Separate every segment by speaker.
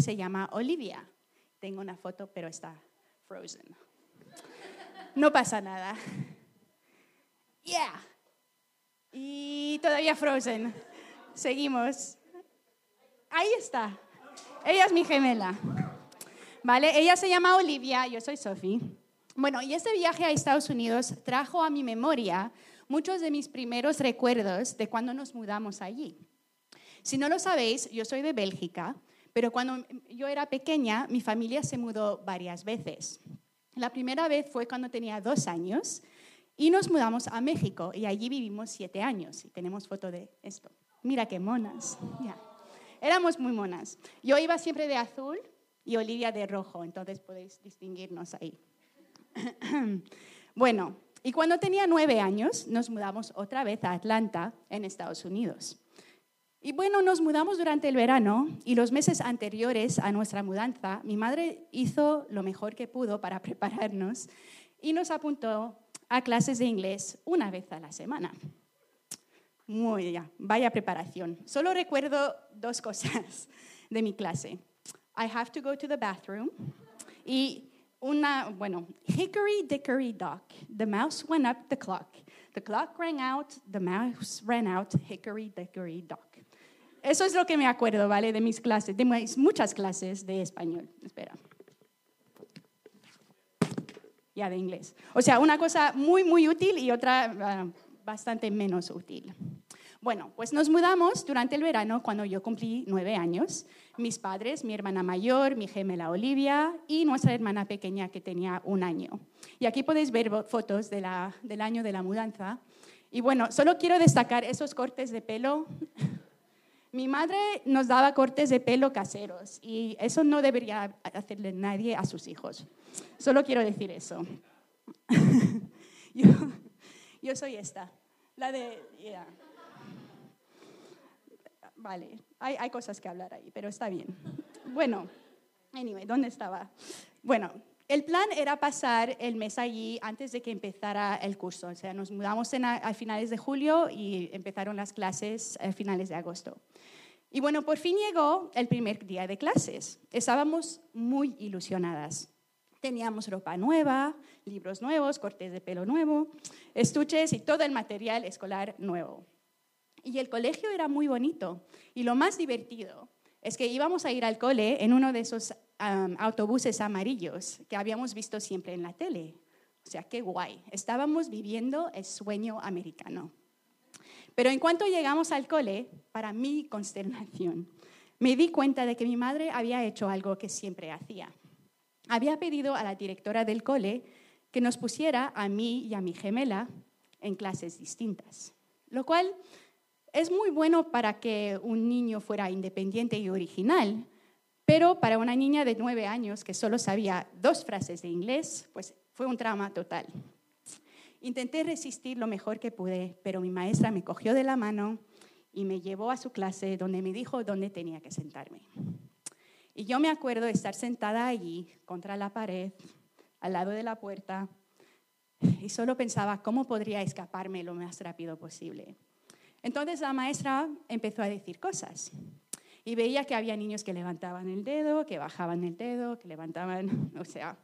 Speaker 1: se llama Olivia. Tengo una foto, pero está frozen. No pasa nada. Yeah. Y todavía frozen. Seguimos. Ahí está. Ella es mi gemela. ¿Vale? Ella se llama Olivia, yo soy Sophie. Bueno, y este viaje a Estados Unidos trajo a mi memoria muchos de mis primeros recuerdos de cuando nos mudamos allí. Si no lo sabéis, yo soy de Bélgica, pero cuando yo era pequeña, mi familia se mudó varias veces. La primera vez fue cuando tenía dos años y nos mudamos a México y allí vivimos siete años. Y tenemos foto de esto. Mira qué monas. Éramos muy monas. Yo iba siempre de azul y Olivia de rojo, entonces podéis distinguirnos ahí. bueno, y cuando tenía nueve años nos mudamos otra vez a Atlanta, en Estados Unidos. Y bueno, nos mudamos durante el verano y los meses anteriores a nuestra mudanza, mi madre hizo lo mejor que pudo para prepararnos y nos apuntó a clases de inglés una vez a la semana. Muy bien, vaya preparación. Solo recuerdo dos cosas de mi clase. I have to go to the bathroom y una, bueno, hickory dickory dock, the mouse went up the clock. The clock rang out, the mouse ran out, hickory dickory dock. Eso es lo que me acuerdo, ¿vale? De mis clases, de muchas clases de español. Espera. Ya de inglés. O sea, una cosa muy, muy útil y otra ah, bastante menos útil. Bueno, pues nos mudamos durante el verano cuando yo cumplí nueve años. Mis padres, mi hermana mayor, mi gemela Olivia y nuestra hermana pequeña que tenía un año. Y aquí podéis ver fotos del año de la mudanza. Y bueno, solo quiero destacar esos cortes de pelo. Mi madre nos daba cortes de pelo caseros y eso no debería hacerle nadie a sus hijos. Solo quiero decir eso. yo, soy esta, la de... Vale, hay, hay cosas que hablar ahí, pero está bien. Bueno, anyway, ¿dónde estaba? Bueno, el plan era pasar el mes allí antes de que empezara el curso. O sea, nos mudamos en a, finales de julio y empezaron las clases a finales de agosto. Y bueno, por fin llegó el primer día de clases. Estábamos muy ilusionadas. Teníamos ropa nueva, libros nuevos, cortes de pelo nuevo, estuches y todo el material escolar nuevo. Y el colegio era muy bonito. Y lo más divertido es que íbamos a ir al cole en uno de esos autobuses amarillos que habíamos visto siempre en la tele. O sea, qué guay. Estábamos viviendo el sueño americano. Pero en cuanto llegamos al cole, para mi consternación, me di cuenta de que mi madre había hecho algo que siempre hacía. Había pedido a la directora del cole que nos pusiera a mí y a mi gemela en clases distintas, lo cual es muy bueno para que un niño fuera independiente y original, pero para una niña de nueve años que solo sabía dos frases de inglés, pues fue un trauma total. Intenté resistir lo mejor que pude, pero mi maestra me cogió de la mano y me llevó a su clase donde me dijo dónde tenía que sentarme. Y yo me acuerdo estar sentada allí, contra la pared, al lado de la puerta, y solo pensaba cómo podría escaparme lo más rápido posible. Entonces la maestra empezó a decir cosas y veía que había niños que levantaban el dedo, que bajaban el dedo, que levantaban, o sea,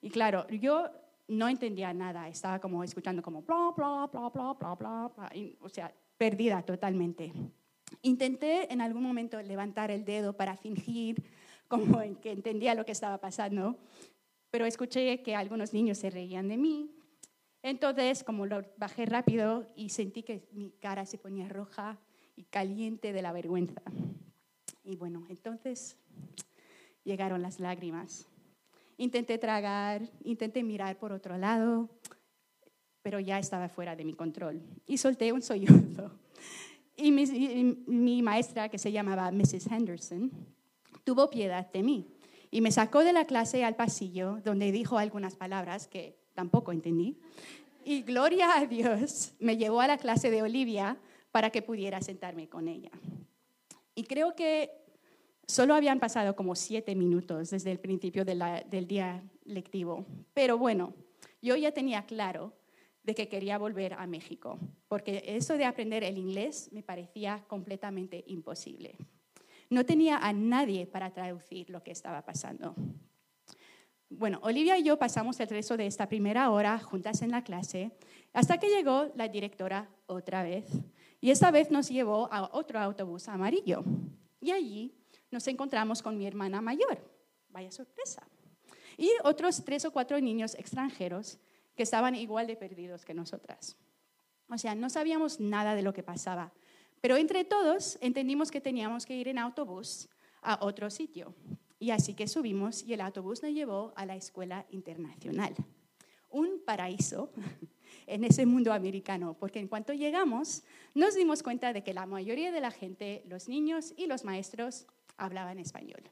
Speaker 1: y claro, yo no entendía nada, estaba como escuchando como bla, bla, bla, bla, bla, bla, bla o sea, perdida totalmente. Intenté en algún momento levantar el dedo para fingir como que entendía lo que estaba pasando, pero escuché que algunos niños se reían de mí, entonces, como lo bajé rápido y sentí que mi cara se ponía roja y caliente de la vergüenza. Y bueno, entonces llegaron las lágrimas. Intenté tragar, intenté mirar por otro lado, pero ya estaba fuera de mi control. Y solté un sollozo. Y mi, mi, maestra, que se llamaba Mrs. Henderson, tuvo piedad de mí y me sacó de la clase al pasillo, donde dijo algunas palabras que tampoco entendí. Y gloria a Dios, me llevó a la clase de Olivia para que pudiera sentarme con ella. Y creo que solo habían pasado como siete minutos desde el principio del día lectivo. Pero bueno, yo ya tenía claro de que quería volver a México, porque eso de aprender el inglés me parecía completamente imposible. no tenía a nadie para traducir lo que estaba pasando. Bueno, Olivia y yo pasamos el resto de esta primera hora juntas en la clase hasta que llegó la directora otra vez. Y esta vez nos llevó a otro autobús amarillo. Y allí nos encontramos con mi hermana mayor. Vaya sorpresa. Y otros tres o cuatro niños extranjeros que estaban igual de perdidos que nosotras. O sea, no sabíamos nada de lo que pasaba. Pero entre todos entendimos que teníamos que ir en autobús a otro sitio. Y así que subimos y el autobús nos llevó a la escuela internacional. Un paraíso en ese mundo americano, porque en cuanto llegamos nos dimos cuenta de que la mayoría de la gente, los niños y los maestros, hablaban español.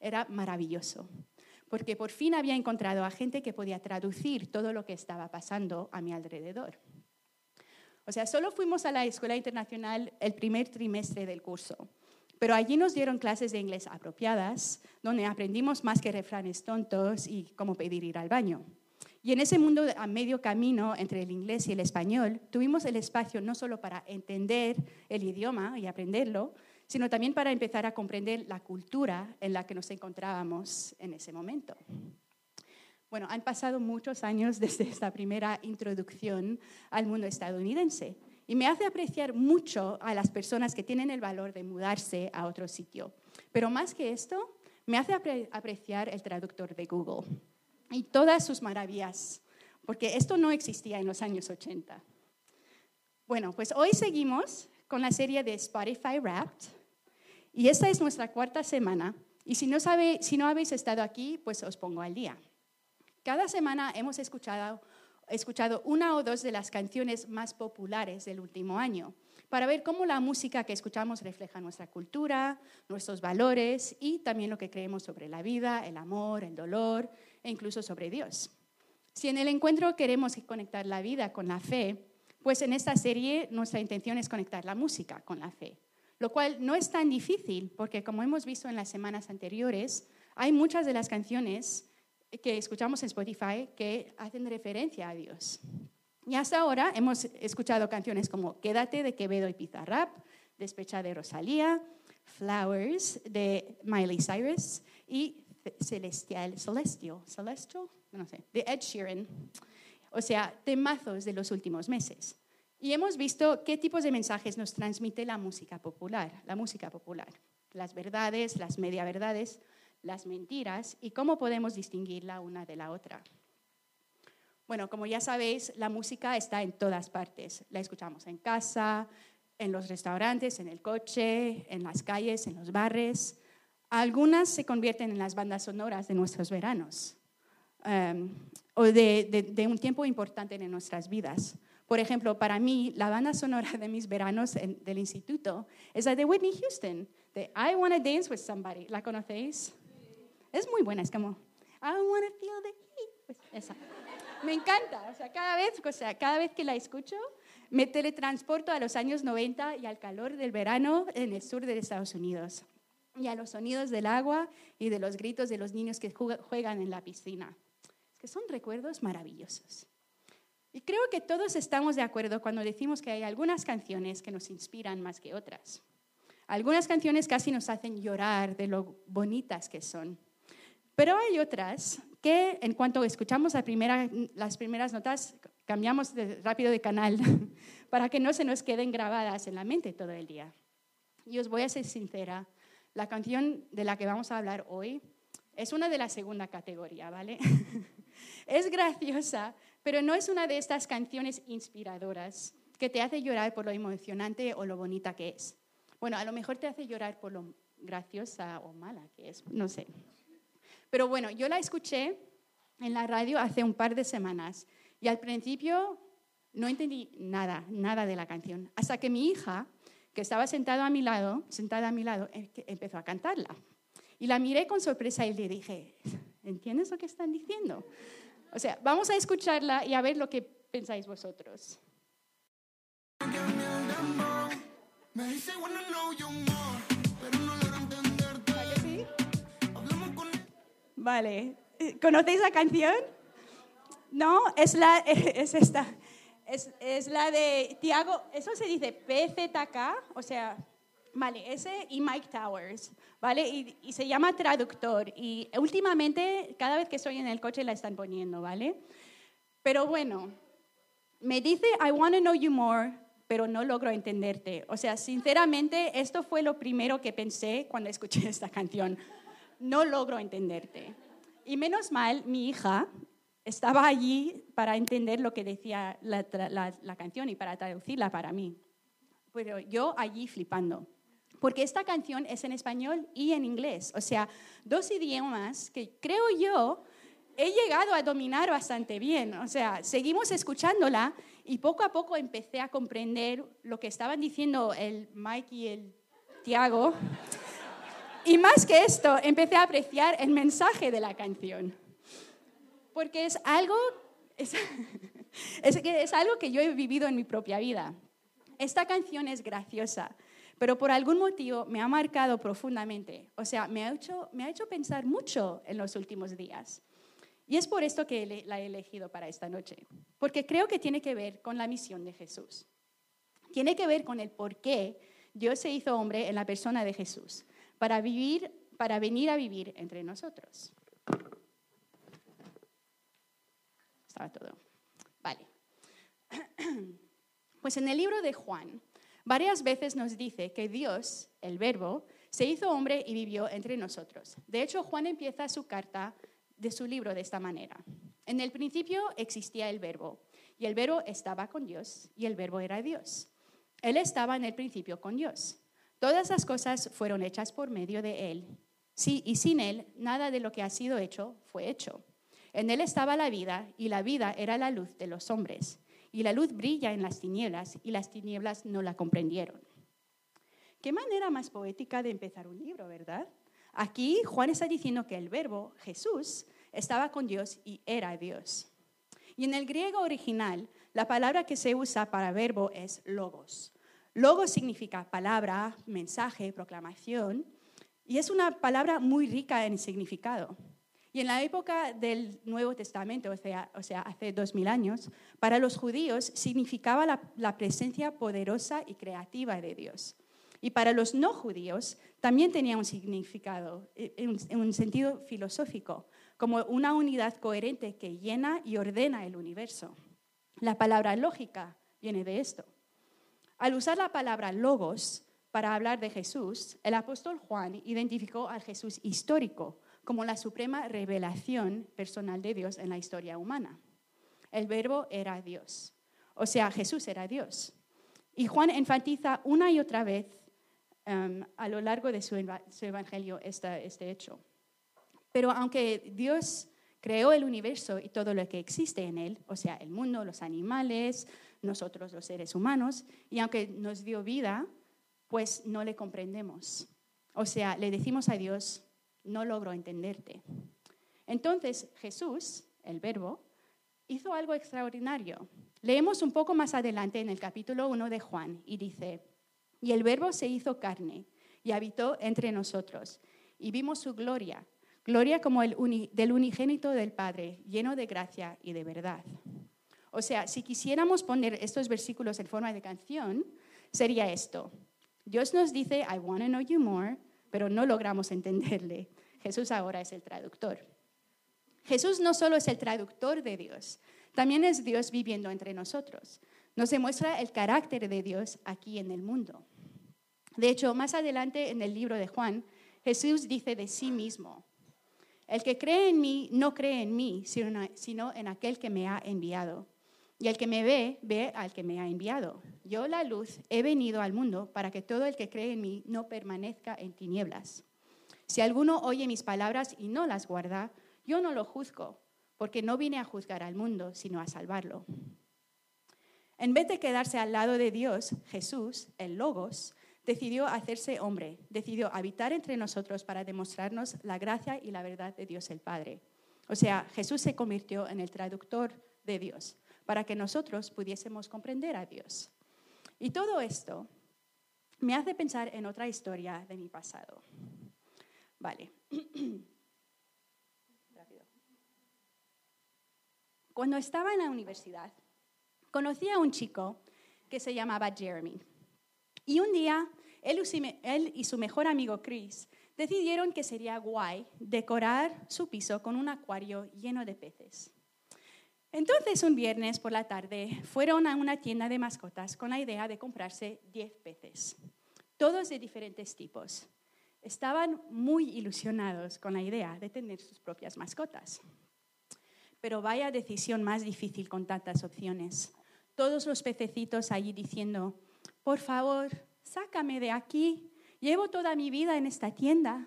Speaker 1: Era maravilloso, porque por fin había encontrado a gente que podía traducir todo lo que estaba pasando a mi alrededor. O sea, solo fuimos a la escuela internacional el primer trimestre del curso, pero allí nos dieron clases de inglés apropiadas, donde aprendimos más que refranes tontos y cómo pedir ir al baño. Y en ese mundo a medio camino entre el inglés y el español, tuvimos el espacio no solo para entender el idioma y aprenderlo, sino también para empezar a comprender la cultura en la que nos encontrábamos en ese momento. Bueno, han pasado muchos años desde esta primera introducción al mundo estadounidense y me hace apreciar mucho a las personas que tienen el valor de mudarse a otro sitio. Pero más que esto, me hace apreciar el traductor de Google y todas sus maravillas, porque esto no existía en los años 80. Bueno, pues hoy seguimos con la serie de Spotify Wrapped y esta es nuestra cuarta semana y si no, sabe, si no habéis estado aquí, pues os pongo al día. Cada semana hemos escuchado escuchado una o dos de las canciones más populares del último año para ver cómo la música que escuchamos refleja nuestra cultura, nuestros valores y también lo que creemos sobre la vida, el amor, el dolor e incluso sobre Dios. Si en el encuentro queremos conectar la vida con la fe, pues en esta serie nuestra intención es conectar la música con la fe, lo cual no es tan difícil porque como hemos visto en las semanas anteriores, hay muchas de las canciones que escuchamos en Spotify que hacen referencia a Dios. Y hasta ahora hemos escuchado canciones como Quédate de Quevedo y Pizarrap, Despecha de Rosalía, Flowers de Miley Cyrus y Celestial, Celestial, Celestial, no sé, de Ed Sheeran. O sea, temazos de los últimos meses. Y hemos visto qué tipos de mensajes nos transmite la música popular, la música popular, las verdades, las media verdades, las mentiras y cómo podemos distinguirla una de la otra. Bueno, como ya sabéis, la música está en todas partes. La escuchamos en casa, en los restaurantes, en el coche, en las calles, en los bares. Algunas se convierten en las bandas sonoras de nuestros veranos em, o de, un tiempo importante en nuestras vidas. Por ejemplo, para mí, la banda sonora de mis veranos del instituto es la de Whitney Houston, de I Wanna Dance with Somebody. ¿La conocéis? Es muy buena, es como, I wanna feel the heat. Pues esa. Me encanta, o sea, cada vez, o sea, cada vez que la escucho, me teletransporto a los años 90 y al calor del verano en el sur de Estados Unidos. Y a los sonidos del agua y de los gritos de los niños que juegan en la piscina. Es que son recuerdos maravillosos. Y creo que todos estamos de acuerdo cuando decimos que hay algunas canciones que nos inspiran más que otras. Algunas canciones casi nos hacen llorar de lo bonitas que son. Pero hay otras que en cuanto escuchamos las primeras notas, cambiamos rápido de canal para que no se nos queden grabadas en la mente todo el día. Y os voy a ser sincera, la canción de la que vamos a hablar hoy es una de la segunda categoría, ¿vale? es graciosa, pero no es una de estas canciones inspiradoras que te hace llorar por lo emocionante o lo bonita que es. Bueno, a lo mejor te hace llorar por lo graciosa o mala que es, no sé. Pero bueno, yo la escuché en la radio hace un par de semanas y al principio no entendí nada, nada de la canción, hasta que mi hija, que estaba sentada a mi lado, sentada a mi lado, em, empezó a cantarla. Y la miré con sorpresa y le dije, ¿entiendes lo que están diciendo? O sea, vamos a escucharla y a ver lo que pensáis vosotros. Vale. ¿Conocéis la canción? No, es, la, es esta. Es, es la de Tiago, eso se dice PZK, o sea, Vale, ese y Mike Towers, ¿vale? Y, y, se llama traductor. Y últimamente, cada vez que estoy en el coche la están poniendo, ¿vale? Pero bueno, me dice, I want to know you more, pero no logro entenderte. O sea, sinceramente, esto fue lo primero que pensé cuando escuché esta canción. No logro entenderte. Y menos mal, mi hija estaba allí para entender lo que decía la, canción y para traducirla para mí. Pero yo allí flipando porque esta canción es en español y en inglés, o sea, dos idiomas que creo yo he llegado a dominar bastante bien. O sea, seguimos escuchándola y poco a poco empecé a comprender lo que estaban diciendo el Mike y el Tiago. Y más que esto, empecé a apreciar el mensaje de la canción. Porque es algo, es, algo que yo he vivido en mi propia vida. Esta canción es graciosa, pero por algún motivo me ha marcado profundamente. O sea, me ha hecho, me ha hecho pensar mucho en los últimos días. Y es por esto que la he elegido para esta noche, porque creo que tiene que ver con la misión de Jesús. Tiene que ver con el por qué Dios se hizo hombre en la persona de Jesús, para vivir, para venir a vivir entre nosotros. Estaba todo. Vale. Pues en el libro de Juan, varias veces nos dice que Dios, el Verbo, se hizo hombre y vivió entre nosotros. De hecho, Juan empieza su carta de su libro de esta manera. En el principio existía el verbo, y el verbo estaba con Dios, y el verbo era Dios. Él estaba en el principio con Dios. Todas las cosas fueron hechas por medio de Él. Sí, y sin Él, nada de lo que ha sido hecho fue hecho. En Él estaba la vida, y la vida era la luz de los hombres. Y la luz brilla en las tinieblas, y las tinieblas no la comprendieron. Qué manera más poética de empezar un libro, ¿verdad? Aquí Juan está diciendo que el verbo, Jesús, estaba con Dios y era Dios. Y en el griego original, la palabra que se usa para verbo es logos. Logos significa palabra, mensaje, proclamación, y es una palabra muy rica en significado. Y en la época del Nuevo Testamento, o sea, hace dos mil años, para los judíos significaba la, la presencia poderosa y creativa de Dios. Y para los no judíos también tenía un significado, eh, en un sentido filosófico, como una unidad coherente que llena y ordena el universo. La palabra lógica viene de esto. Al usar la palabra logos para hablar de Jesús, el apóstol Juan identificó al Jesús histórico como la suprema revelación personal de Dios en la historia humana. El verbo era Dios, o sea, Jesús era Dios. Y Juan enfatiza una y otra vez Em, a lo largo de su, evangelio este hecho. Pero aunque Dios creó el universo y todo lo que existe en él, o sea, el mundo, los animales, nosotros los seres humanos, y aunque nos dio vida, pues no le comprendemos. O sea, le decimos a Dios, no logro entenderte. Entonces Jesús, el verbo, hizo algo extraordinario. Leemos un poco más adelante en el capítulo 1 de Juan y dice, y el verbo se hizo carne y habitó entre nosotros. Y vimos su gloria, gloria como el del unigénito del Padre, lleno de gracia y de verdad. O sea, si quisiéramos poner estos versículos en forma de canción, sería esto. Dios nos dice, I want to know you more, pero no logramos entenderle. Jesús ahora es el traductor. Jesús no solo es el traductor de Dios, también es Dios viviendo entre nosotros nos demuestra el carácter de Dios aquí en el mundo. De hecho, más adelante en el libro de Juan, Jesús dice de sí mismo, el que cree en mí no cree en mí, sino en aquel que me ha enviado. Y el que me ve, ve al que me ha enviado. Yo, la luz, he venido al mundo para que todo el que cree en mí no permanezca en tinieblas. Si alguno oye mis palabras y no las guarda, yo no lo juzgo, porque no vine a juzgar al mundo, sino a salvarlo. En vez de quedarse al lado de Dios, Jesús, el Logos, decidió hacerse hombre, decidió habitar entre nosotros para demostrarnos la gracia y la verdad de Dios el Padre. O sea, Jesús se convirtió en el traductor de Dios para que nosotros pudiésemos comprender a Dios. Y todo esto me hace pensar en otra historia de mi pasado. Vale. Cuando estaba en la universidad, conocí a un chico que se llamaba Jeremy. Y un día él y su mejor amigo Chris decidieron que sería guay decorar su piso con un acuario lleno de peces. Entonces, un viernes por la tarde, fueron a una tienda de mascotas con la idea de comprarse 10 peces, todos de diferentes tipos. Estaban muy ilusionados con la idea de tener sus propias mascotas. Pero vaya decisión más difícil con tantas opciones. Todos los pececitos allí diciendo, por favor, sácame de aquí, llevo toda mi vida en esta tienda.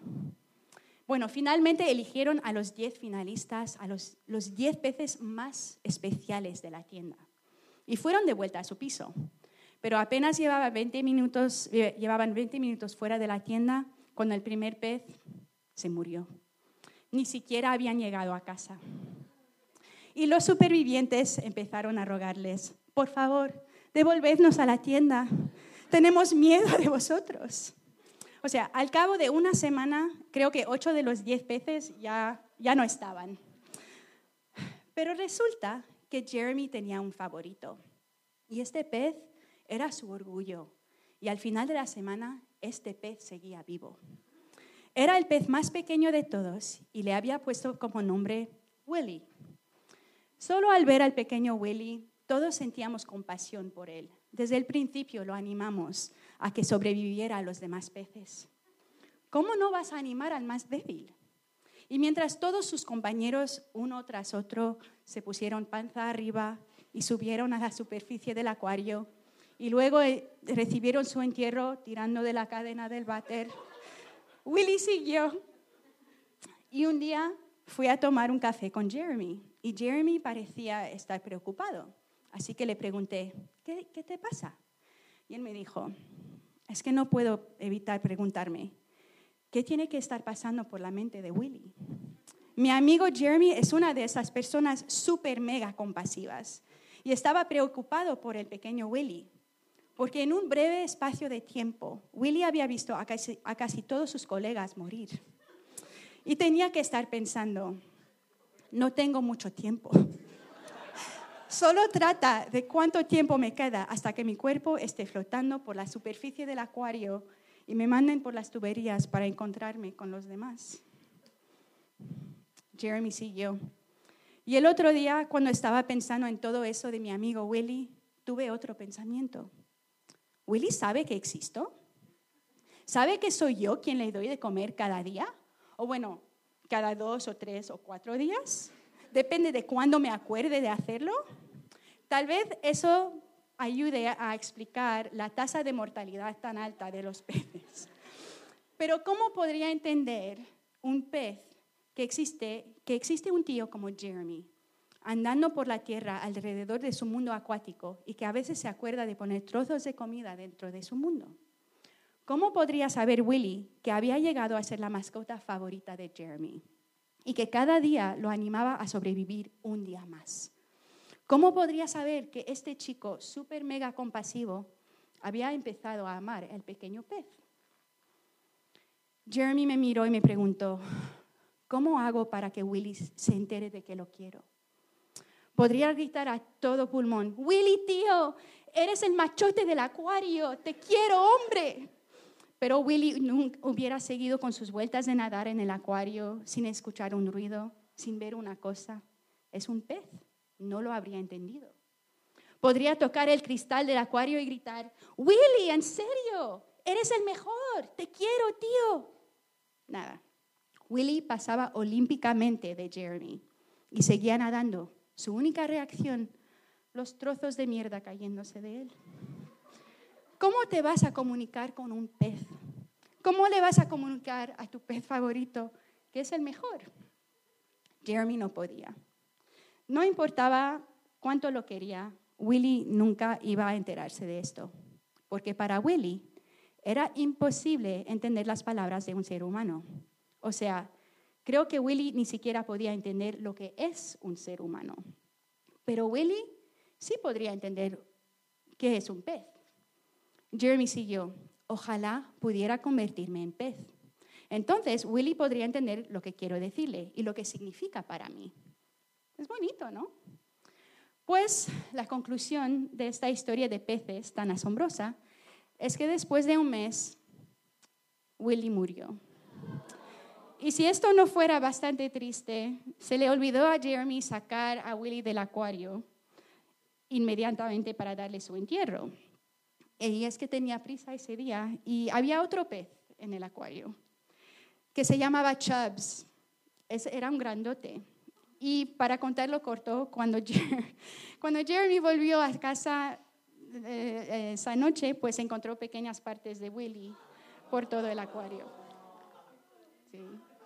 Speaker 1: Bueno, finalmente eligieron a los 10 finalistas, a los, 10 peces más especiales de la tienda. Y fueron de vuelta a su piso. Pero apenas llevaba 20 minutos, eh, llevaban 20 minutos fuera de la tienda cuando el primer pez se murió. Ni siquiera habían llegado a casa. Y los supervivientes empezaron a rogarles, por favor, devolvednos a la tienda. Tenemos miedo de vosotros. O sea, al cabo de una semana, creo que ocho de los diez peces ya, ya no estaban. Pero resulta que Jeremy tenía un favorito. Y este pez era su orgullo. Y al final de la semana, este pez seguía vivo. Era el pez más pequeño de todos y le había puesto como nombre Willy. Solo al ver al pequeño Willy, todos sentíamos compasión por él. Desde el principio lo animamos a que sobreviviera a los demás peces. ¿Cómo no vas a animar al más débil? Y mientras todos sus compañeros, uno tras otro, se pusieron panza arriba y subieron a la superficie del acuario y luego eh, recibieron su entierro tirando de la cadena del váter, Willy siguió. Y un día fui a tomar un café con Jeremy y Jeremy parecía estar preocupado. Así que le pregunté, ¿qué, qué te pasa? Y él me dijo, es que no puedo evitar preguntarme, ¿qué tiene que estar pasando por la mente de Willy? Mi amigo Jeremy es una de esas personas súper mega compasivas y estaba preocupado por el pequeño Willy, porque en un breve espacio de tiempo Willy había visto a casi, a casi todos sus colegas morir. Y tenía que estar pensando, no tengo mucho tiempo. Solo trata de cuánto tiempo me queda hasta que mi cuerpo esté flotando por la superficie del acuario y me manden por las tuberías para encontrarme con los demás. Jeremy siguió. Y el otro día, cuando estaba pensando en todo eso de mi amigo Willy, tuve otro pensamiento. ¿Willy sabe que existo? ¿Sabe que soy yo quien le doy de comer cada día? O bueno, cada dos o tres o cuatro días. Depende de cuándo me acuerde de hacerlo. Tal vez eso ayude a explicar la tasa de mortalidad tan alta de los peces. Pero ¿cómo podría entender un pez que existe, que existe un tío como Jeremy, andando por la tierra alrededor de su mundo acuático y que a veces se acuerda de poner trozos de comida dentro de su mundo? ¿Cómo podría saber Willy que había llegado a ser la mascota favorita de Jeremy y que cada día lo animaba a sobrevivir un día más? ¿Cómo podría saber que este chico súper mega compasivo había empezado a amar el pequeño pez? Jeremy me miró y me preguntó, ¿cómo hago para que Willy se entere de que lo quiero? Podría gritar a todo pulmón, Willy, tío, eres el machote del acuario, te quiero, hombre. Pero Willy nunca hubiera seguido con sus vueltas de nadar en el acuario sin escuchar un ruido, sin ver una cosa. Es un pez, no lo habría entendido. Podría tocar el cristal del acuario y gritar, Willy, en serio, eres el mejor, te quiero, tío. Nada. Willy pasaba olímpicamente de Jeremy y seguía nadando. Su única reacción, los trozos de mierda cayéndose de él. ¿Cómo te vas a comunicar con un pez? ¿Cómo le vas a comunicar a tu pez favorito que es el mejor? Jeremy no podía. No importaba cuánto lo quería, Willy nunca iba a enterarse de esto, porque para Willy era imposible entender las palabras de un ser humano. O sea, creo que Willy ni siquiera podía entender lo que es un ser humano. Pero Willy sí podría entender qué es un pez. Jeremy siguió, ojalá pudiera convertirme en pez. Entonces, Willy podría entender lo que quiero decirle y lo que significa para mí. Es bonito, ¿no? Pues la conclusión de esta historia de peces tan asombrosa es que después de un mes, Willy murió. Y si esto no fuera bastante triste, se le olvidó a Jeremy sacar a Willy del acuario inmediatamente para darle su entierro. Y es que tenía prisa ese día y había otro pez en el acuario que se llamaba Chubbs. era un grandote. Y para contarlo corto, cuando, cuando Jeremy volvió a casa eh, eh, esa noche, pues encontró pequeñas partes de Willy por todo el acuario.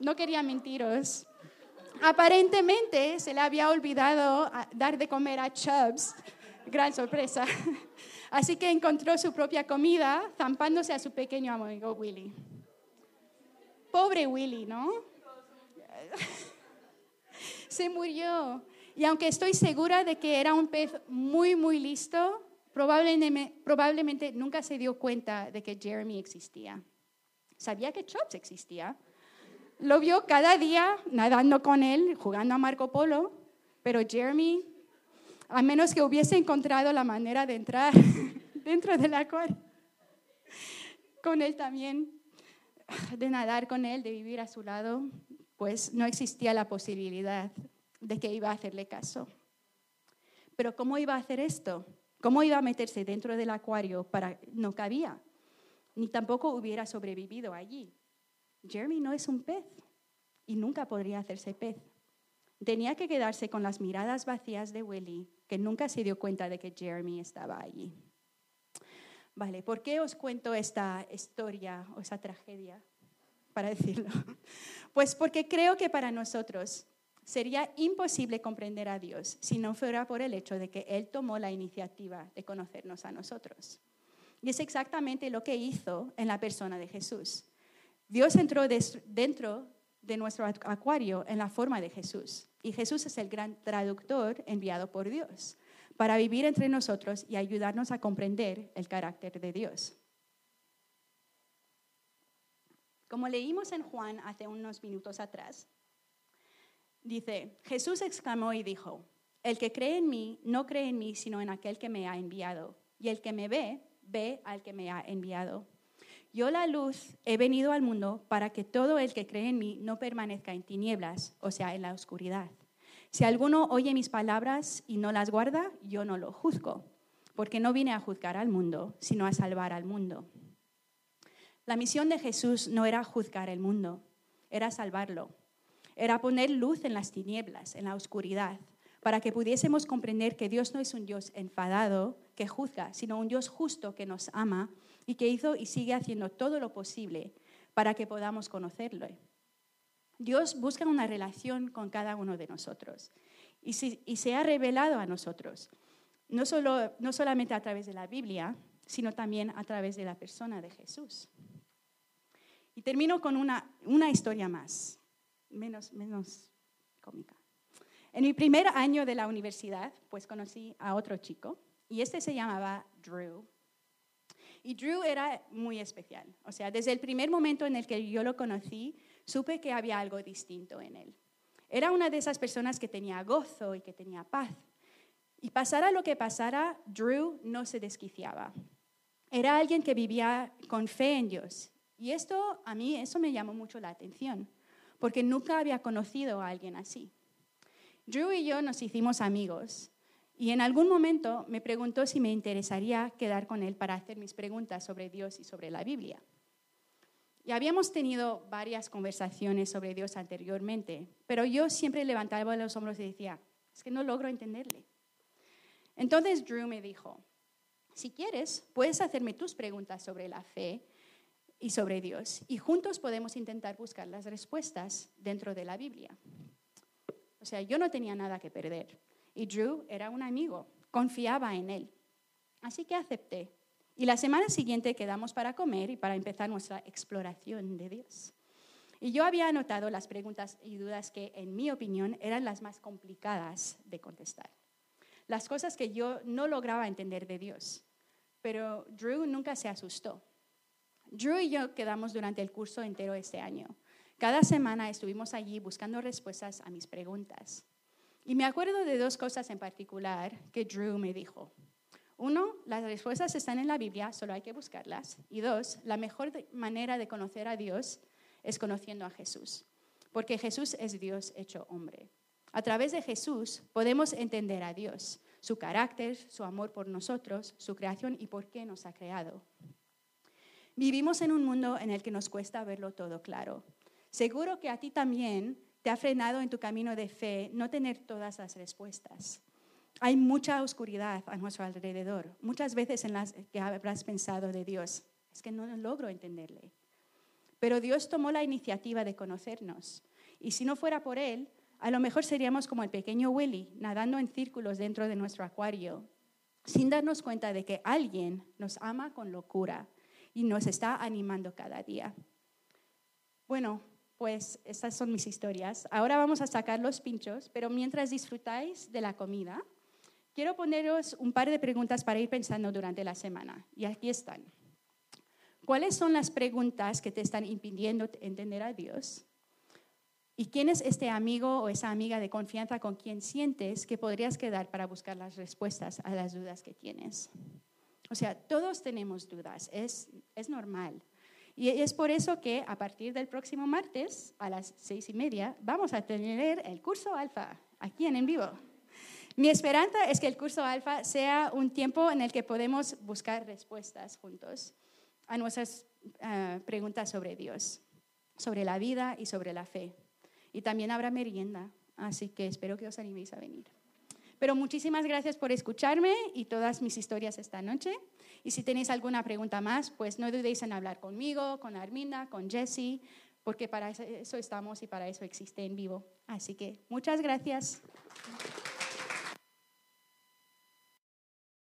Speaker 1: No quería mentiros. Aparentemente se le había olvidado dar de comer a Chubbs. Gran sorpresa. Así que encontró su propia comida zampándose a su pequeño amigo Willy. Pobre Willy, ¿no? Se murió. Y aunque estoy segura de que era un pez muy, muy listo, probablemente, probablemente nunca se dio cuenta de que Jeremy existía. Sabía que Chops existía. Lo vio cada día nadando con él, jugando a Marco Polo, pero Jeremy, a menos que hubiese encontrado la manera de entrar dentro del acuario, con él también, de nadar con él, de vivir a su lado, pues no existía la posibilidad de que iba a hacerle caso. Pero ¿cómo iba a hacer esto? ¿Cómo iba a meterse dentro del acuario? Para... No cabía, ni tampoco hubiera sobrevivido allí. Jeremy no es un pez y nunca podría hacerse pez. Tenía que quedarse con las miradas vacías de Willy, que nunca se dio cuenta de que Jeremy estaba allí. Vale, ¿por qué os cuento esta historia o esa tragedia? Para decirlo. Pues porque creo que para nosotros sería imposible comprender a Dios si no fuera por el hecho de que Él tomó la iniciativa de conocernos a nosotros. Y es exactamente lo que hizo en la persona de Jesús. Dios entró dentro de nuestro acuario en la forma de Jesús. Y Jesús es el gran traductor enviado por Dios para vivir entre nosotros y ayudarnos a comprender el carácter de Dios. Como leímos en Juan hace unos minutos atrás, dice, Jesús exclamó y dijo, el que cree en mí no cree en mí, sino en aquel que me ha enviado. Y el que me ve, ve al que me ha enviado. Yo la luz he venido al mundo para que todo el que cree en mí no permanezca en tinieblas, o sea, en la oscuridad. Si alguno oye mis palabras y no las guarda, yo no lo juzgo, porque no vine a juzgar al mundo, sino a salvar al mundo. La misión de Jesús no era juzgar el mundo, era salvarlo. Era poner luz en las tinieblas, en la oscuridad, para que pudiésemos comprender que Dios no es un Dios enfadado que juzga, sino un Dios justo que nos ama y que hizo y sigue haciendo todo lo posible para que podamos conocerlo. Dios busca una relación con cada uno de nosotros y, se ha revelado a nosotros, no, solo, no solamente a través de la Biblia, sino también a través de la persona de Jesús. Y termino con una, una historia más, menos, menos cómica. En mi primer año de la universidad, pues conocí a otro chico y este se llamaba Drew. Y Drew era muy especial. O sea, desde el primer momento en el que yo lo conocí, supe que había algo distinto en él. Era una de esas personas que tenía gozo y que tenía paz. Y pasara lo que pasara, Drew no se desquiciaba. Era alguien que vivía con fe en Dios. Y esto, a mí, eso me llamó mucho la atención, porque nunca había conocido a alguien así. Drew y yo nos hicimos amigos y en algún momento me preguntó si me interesaría quedar con él para hacer mis preguntas sobre Dios y sobre la Biblia. Y habíamos tenido varias conversaciones sobre Dios anteriormente, pero yo siempre levantaba los hombros y decía, es que no logro entenderle. Entonces Drew me dijo, si quieres, puedes hacerme tus preguntas sobre la fe y sobre Dios, y juntos podemos intentar buscar las respuestas dentro de la Biblia. O sea, yo no tenía nada que perder, y Drew era un amigo, confiaba en él. Así que acepté y la semana siguiente quedamos para comer y para empezar nuestra exploración de Dios. Y yo había anotado las preguntas y dudas que, en mi opinión, eran las más complicadas de contestar. Las cosas que yo no lograba entender de Dios. Pero Drew nunca se asustó. Drew y yo quedamos durante el curso entero este año. Cada semana estuvimos allí buscando respuestas a mis preguntas. Y me acuerdo de dos cosas en particular que Drew me dijo. Uno, las respuestas están en la Biblia, solo hay que buscarlas. Y dos, la mejor manera de conocer a Dios es conociendo a Jesús, porque Jesús es Dios hecho hombre. A través de Jesús podemos entender a Dios, su carácter, su amor por nosotros, su creación y por qué nos ha creado. Vivimos en un mundo en el que nos cuesta verlo todo claro. Seguro que a ti también te ha frenado en tu camino de fe no tener todas las respuestas. Hay mucha oscuridad a nuestro alrededor, muchas veces en las que habrás pensado de Dios, es que no logro entenderle. Pero Dios tomó la iniciativa de conocernos. Y si no fuera por Él, a lo mejor seríamos como el pequeño Willy, nadando en círculos dentro de nuestro acuario, sin darnos cuenta de que alguien nos ama con locura y nos está animando cada día. Bueno, pues estas son mis historias. Ahora vamos a sacar los pinchos, pero mientras disfrutáis de la comida, quiero poneros un par de preguntas para ir pensando durante la semana. Y aquí están. ¿Cuáles son las preguntas que te están impidiendo entender a Dios? ¿Y quién es este amigo o esa amiga de confianza con quien sientes que podrías quedar para buscar las respuestas a las dudas que tienes? O sea, todos tenemos dudas, es, es normal. Y es por eso que a partir del próximo martes a las seis y media vamos a tener el curso alfa aquí en en vivo. Mi esperanza es que el curso alfa sea un tiempo en el que podemos buscar respuestas juntos a nuestras eh, preguntas sobre Dios, sobre la vida y sobre la fe. Y también habrá merienda, así que espero que os animéis a venir. Pero muchísimas gracias por escucharme y todas mis historias esta noche. Y si tenéis alguna pregunta más, pues no dudéis en hablar conmigo, con Arminda, con Jessie, porque para eso estamos y para eso existe en vivo. Así que muchas gracias.